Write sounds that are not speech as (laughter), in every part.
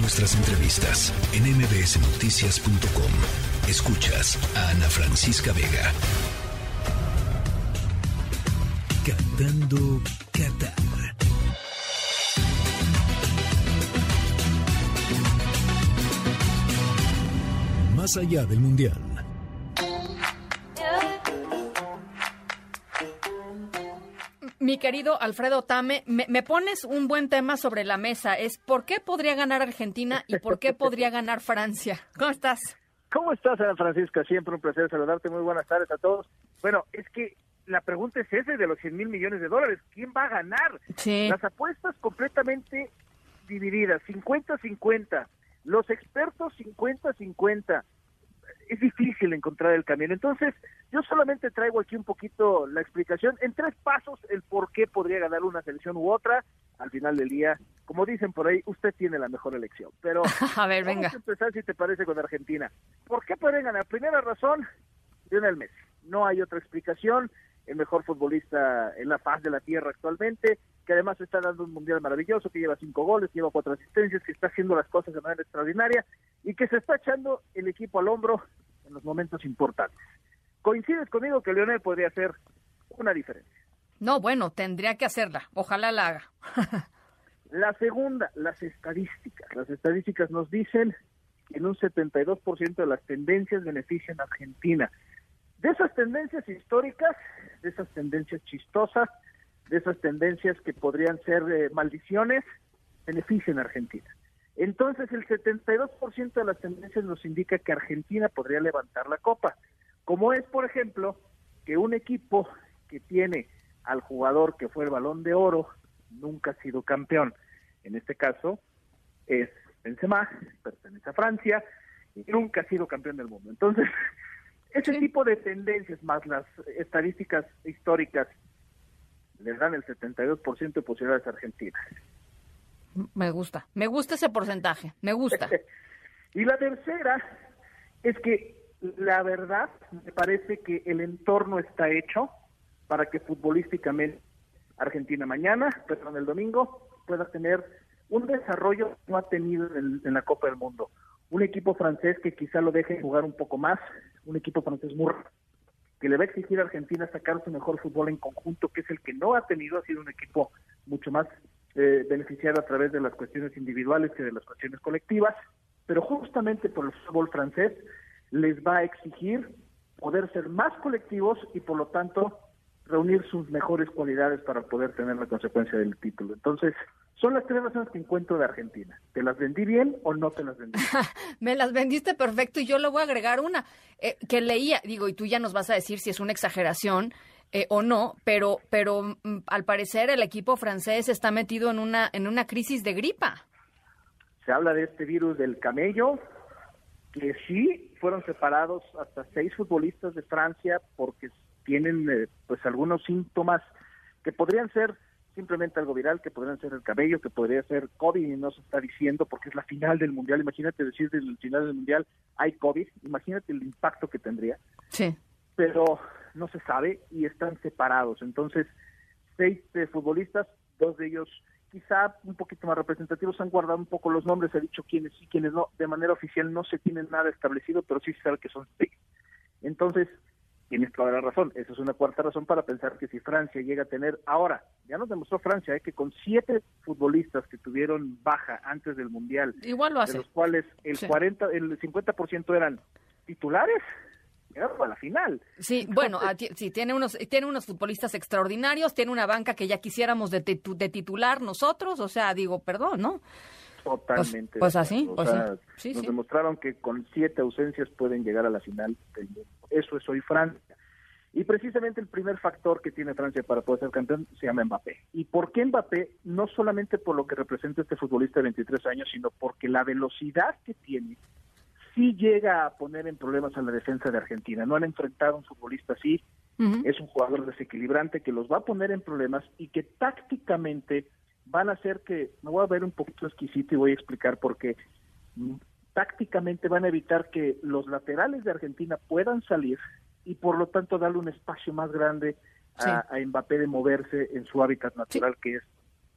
nuestras entrevistas en mbsnoticias.com. Escuchas a Ana Francisca Vega. Cantando Qatar. Más allá del Mundial. Mi querido Alfredo Tame, me, pones un buen tema sobre la mesa. Es ¿por qué podría ganar Argentina y por qué podría ganar Francia? ¿Cómo estás? ¿Cómo estás, Ana Francisca? Siempre un placer saludarte. Muy buenas tardes a todos. Bueno, es que la pregunta es ese de los 100 mil millones de dólares. ¿Quién va a ganar? Sí. Las apuestas completamente divididas, 50-50. Los expertos 50-50 es difícil encontrar el camino. Entonces, yo solamente traigo aquí un poquito la explicación en tres pasos el por qué podría ganar una selección u otra. Al final del día, como dicen por ahí, usted tiene la mejor elección. Pero (laughs) a ver, venga. Vamos a empezar si te parece con Argentina. ¿Por qué podrían ganar? Primera razón, Lionel Messi. No hay otra explicación. El mejor futbolista en la faz de la tierra actualmente, que además está dando un mundial maravilloso, que lleva cinco goles, lleva cuatro asistencias, que está haciendo las cosas de manera extraordinaria y que se está echando el equipo al hombro en los momentos importantes. ¿Coincides conmigo que Leonel podría hacer una diferencia? No, bueno, tendría que hacerla. Ojalá la haga. (laughs) la segunda, las estadísticas. Las estadísticas nos dicen que en un 72% de las tendencias benefician a Argentina. De esas tendencias históricas, de esas tendencias chistosas, de esas tendencias que podrían ser eh, maldiciones, benefician a Argentina. Entonces, el 72% de las tendencias nos indica que Argentina podría levantar la copa, como es, por ejemplo, que un equipo que tiene al jugador que fue el balón de oro nunca ha sido campeón. En este caso es Benzema, pertenece a Francia y nunca ha sido campeón del mundo. Entonces, ese tipo de tendencias más las estadísticas históricas le dan el 72% de posibilidades a Argentina. Me gusta, me gusta ese porcentaje, me gusta. (laughs) y la tercera es que la verdad me parece que el entorno está hecho para que futbolísticamente Argentina mañana, perdón, el domingo, pueda tener un desarrollo que no ha tenido en, en, la Copa del Mundo. Un equipo francés que quizá lo deje jugar un poco más, un equipo francés muy que le va a exigir a Argentina sacar su mejor fútbol en conjunto, que es el que no ha tenido, ha sido un equipo mucho más eh, beneficiar a través de las cuestiones individuales que de las cuestiones colectivas, pero justamente por el fútbol francés les va a exigir poder ser más colectivos y por lo tanto reunir sus mejores cualidades para poder tener la consecuencia del título. Entonces, son las tres razones que encuentro de Argentina. ¿Te las vendí bien o no te las vendí? (laughs) Me las vendiste perfecto y yo le voy a agregar una eh, que leía, digo, y tú ya nos vas a decir si es una exageración, eh, o no, pero, pero mm, al parecer el equipo francés está metido en una, en una crisis de gripa. Se habla de este virus del camello, que sí fueron separados hasta seis futbolistas de Francia porque tienen eh, pues algunos síntomas que podrían ser simplemente algo viral, que podrían ser el cabello, que podría ser COVID y no se está diciendo porque es la final del mundial. Imagínate decir desde el final del mundial hay COVID, imagínate el impacto que tendría. Sí. Pero no se sabe y están separados. Entonces, seis eh, futbolistas, dos de ellos quizá un poquito más representativos, han guardado un poco los nombres, he dicho quiénes sí, quiénes no. De manera oficial no se tienen nada establecido, pero sí se sabe que son seis. Entonces, tienes toda la razón. Esa es una cuarta razón para pensar que si Francia llega a tener, ahora, ya nos demostró Francia eh, que con siete futbolistas que tuvieron baja antes del Mundial, Igual lo hace. de los cuales el 40, el 50% eran titulares, a la final. Sí, bueno, sí, tiene unos, tiene unos futbolistas extraordinarios, tiene una banca que ya quisiéramos de, de titular nosotros, o sea, digo, perdón, ¿no? Totalmente. Pues, pues así, pues sí. nos demostraron que con siete ausencias pueden llegar a la final del mundo. Eso es hoy Francia. Y precisamente el primer factor que tiene Francia para poder ser campeón se llama Mbappé. ¿Y por qué Mbappé? No solamente por lo que representa este futbolista de 23 años, sino porque la velocidad que tiene sí llega a poner en problemas a la defensa de Argentina. No han enfrentado a un futbolista así. Es un jugador desequilibrante que los va a poner en problemas y que tácticamente van a hacer que, me voy a ver un poquito exquisito y voy a explicar por qué. Tácticamente van a evitar que los laterales de Argentina puedan salir y por lo tanto darle un espacio más grande a, a Mbappé de moverse en su hábitat natural que es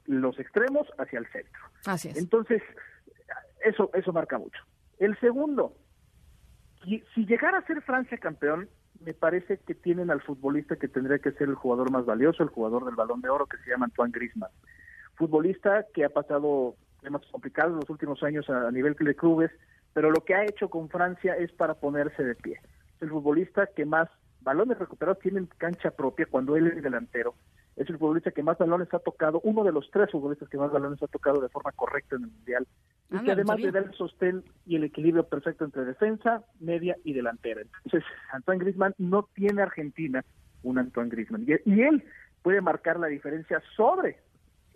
los extremos hacia el centro. Así es. Entonces, Eso, eso marca mucho. El segundo, si llegara a ser Francia campeón, me parece que tienen al futbolista que tendría que ser el jugador más valioso, el jugador del balón de oro, que se llama Antoine Griezmann. Futbolista que ha pasado temas complicados en los últimos años a, nivel de clubes, pero lo que ha hecho con Francia es para ponerse de pie. Es el futbolista que más balones recuperados tiene en cancha propia cuando él es delantero. Es el futbolista que más balones ha tocado, uno de los tres futbolistas que más balones ha tocado de forma correcta en el Mundial. Y que además le da el sostén y el equilibrio perfecto entre defensa, media y delantera. Entonces, Antoine Griezmann no tiene Argentina un Antoine Griezmann. Y, él puede marcar la diferencia sobre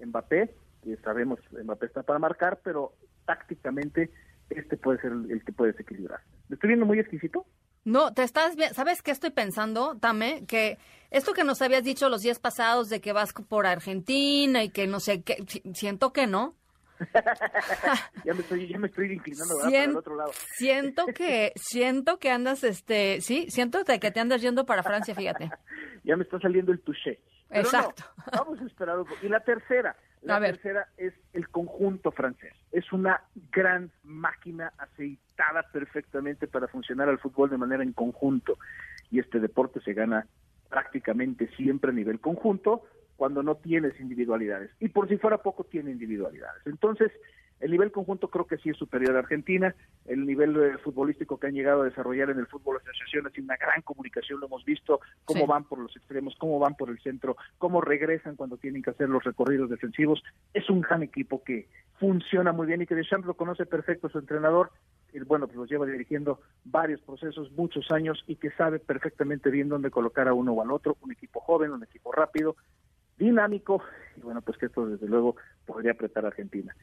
Mbappé, que sabemos Mbappé está para marcar, pero tácticamente este puede ser el, que puede desequilibrar. ¿Me estoy viendo muy exquisito? No, te estás bien. ¿Sabes qué estoy pensando, Tame? Que esto que nos habías dicho los días pasados de que vas por Argentina y que no sé qué, siento que no. (laughs) ya, me estoy, ya me estoy inclinando para el otro lado. siento que, (laughs) siento que andas, este, sí, siento que te andas yendo para Francia, fíjate. (laughs) ya me está saliendo el touché. Exacto. vamos a esperar un poco. Y la tercera, la tercera es el conjunto francés. Es una gran máquina aceitada perfectamente para funcionar al fútbol de manera en conjunto. Y este deporte se gana prácticamente siempre a nivel conjunto cuando no tienes individualidades. Y por si fuera poco, tiene individualidades. Entonces, el nivel conjunto creo que sí es superior a Argentina. El nivel eh, futbolístico que han llegado a desarrollar en el fútbol asociación es una gran comunicación, lo hemos visto, cómo van por los extremos, cómo van por el centro, cómo regresan cuando tienen que hacer los recorridos defensivos. Es un gran equipo que funciona muy bien y que Deschamps lo conoce perfecto su entrenador. Y bueno, pues los lleva dirigiendo varios procesos, muchos años y que sabe perfectamente bien dónde colocar a uno o al otro. Un equipo joven, un equipo rápido, dinámico y bueno, pues que esto desde luego podría apretar a Argentina.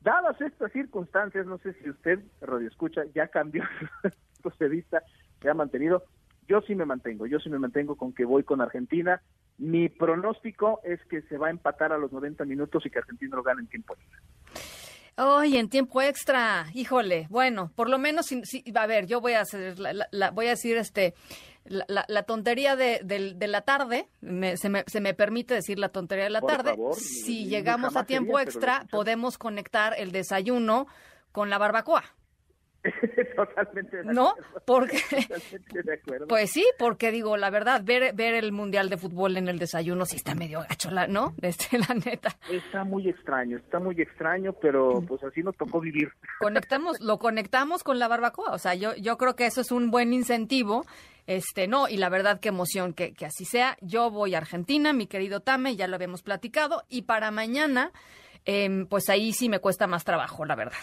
Dadas estas circunstancias, no sé si usted, Radio Escucha, ya cambió (laughs) su de vista, se ha mantenido. Yo sí me mantengo, yo sí me mantengo con que voy con Argentina. Mi pronóstico es que se va a empatar a los 90 minutos y que Argentina lo gane en tiempo extra. Ay, en tiempo extra, híjole. Bueno, por lo menos, si, a ver, yo voy a hacer, la, voy a decir, este, la, tontería de, la tarde, se, me, se, me, permite decir la tontería de la tarde. si llegamos a tiempo extra, podemos conectar el desayuno con la barbacoa. (laughs) Totalmente de ¿No? Porque, (laughs) (laughs) Pues sí, porque digo, la verdad, ver, ver el Mundial de Fútbol en el desayuno sí está medio gacho, ¿no? Este, la neta. Está muy extraño, está muy extraño, pero pues así nos tocó vivir. Conectamos, lo conectamos con la barbacoa, o sea, yo, yo creo que eso es un buen incentivo. Este, no, y la verdad, qué emoción que, que así sea. Yo voy a Argentina, mi querido Tame, ya lo habíamos platicado, y para mañana, em, pues ahí sí me cuesta más trabajo, la verdad.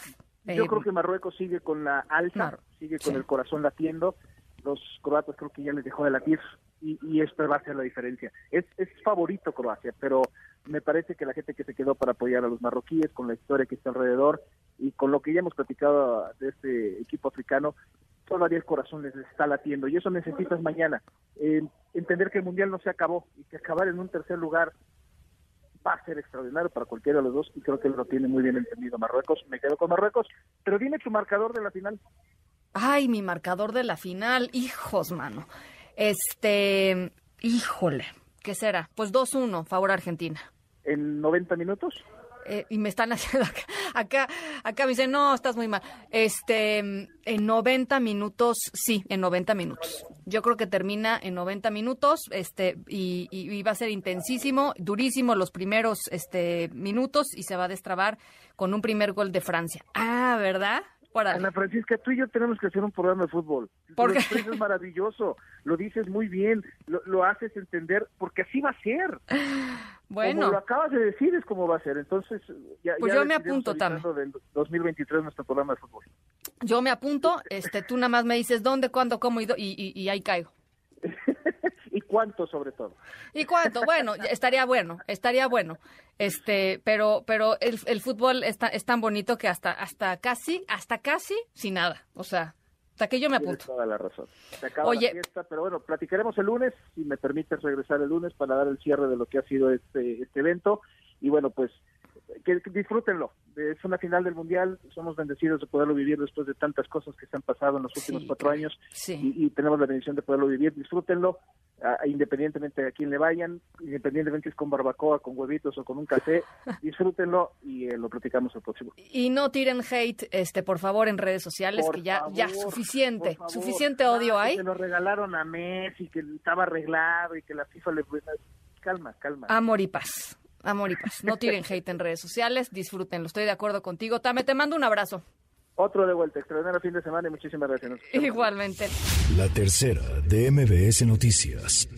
Yo creo que Marruecos sigue con la alta, sigue con el corazón latiendo. Los croatas creo que ya les dejó de latir y, y esto va a ser la diferencia. Es, es favorito Croacia, pero me parece que la gente que se quedó para apoyar a los marroquíes, con la historia que está alrededor y con lo que ya hemos platicado de este equipo africano, todavía el corazón les está latiendo y eso necesitas mañana. Eh, entender que el Mundial no se acabó y que acabar en un tercer lugar va a ser extraordinario para cualquiera de los dos y creo que lo tiene muy bien entendido Marruecos. Me quedo con Marruecos, pero dime tu marcador de la final. Ay, mi marcador de la final, hijos, mano. Este, híjole, ¿qué será? Pues 2-1, favor Argentina. ¿En 90 minutos? Eh, y me están (laughs) haciendo acá, acá, me dicen, no, estás muy mal. Este, en 90 minutos, sí, en 90 minutos. Yo creo que termina en 90 minutos, este, y, y, va a ser intensísimo, durísimo los primeros, este, minutos y se va a destrabar con un primer gol de Francia. Ah, ¿verdad? Ana Francisca, tú y yo tenemos que hacer un programa de fútbol. Porque es (laughs) maravilloso, lo dices muy bien, lo, haces entender, porque así va a ser. Bueno. Como lo acabas de decir, es como va a ser. Entonces, ya, pues yo me apunto también. del 2023 nuestro programa de fútbol. Yo me apunto, este, tú nada más me dices dónde, cuándo, cómo y, y, y ahí caigo. (laughs) y cuánto sobre todo. Y cuánto, bueno, estaría bueno, estaría bueno. Este, pero, pero el, el fútbol es, es tan bonito que hasta, hasta casi, hasta casi sin nada. O sea, hasta que yo me apunto. toda la razón. Se acaba Oye, la fiesta, pero bueno, platicaremos el lunes, si me permites regresar el lunes para dar el cierre de lo que ha sido este, este evento. Y bueno, pues que, disfrútenlo. Es una final del Mundial, somos bendecidos de poderlo vivir después de tantas cosas que se han pasado en los últimos cuatro años y, y, tenemos la bendición de poderlo vivir. Disfrútenlo, independientemente de a quién le vayan, independientemente si es con barbacoa, con huevitos o con un café, (laughs) disfrútenlo y eh, lo platicamos el próximo. Y no tiren hate, este, por favor, en redes sociales, que ya, ya suficiente, suficiente odio hay. Que lo regalaron a Messi, que estaba arreglado y que la FIFA le... Calma, calma. Amor y paz. Amor y paz. No tiren (laughs) hate en redes sociales, disfrútenlo. Estoy de acuerdo contigo. Tame, te mando un abrazo. Otro de vuelta, extraordinario fin de semana y muchísimas gracias. Igualmente. La tercera de MBS Noticias.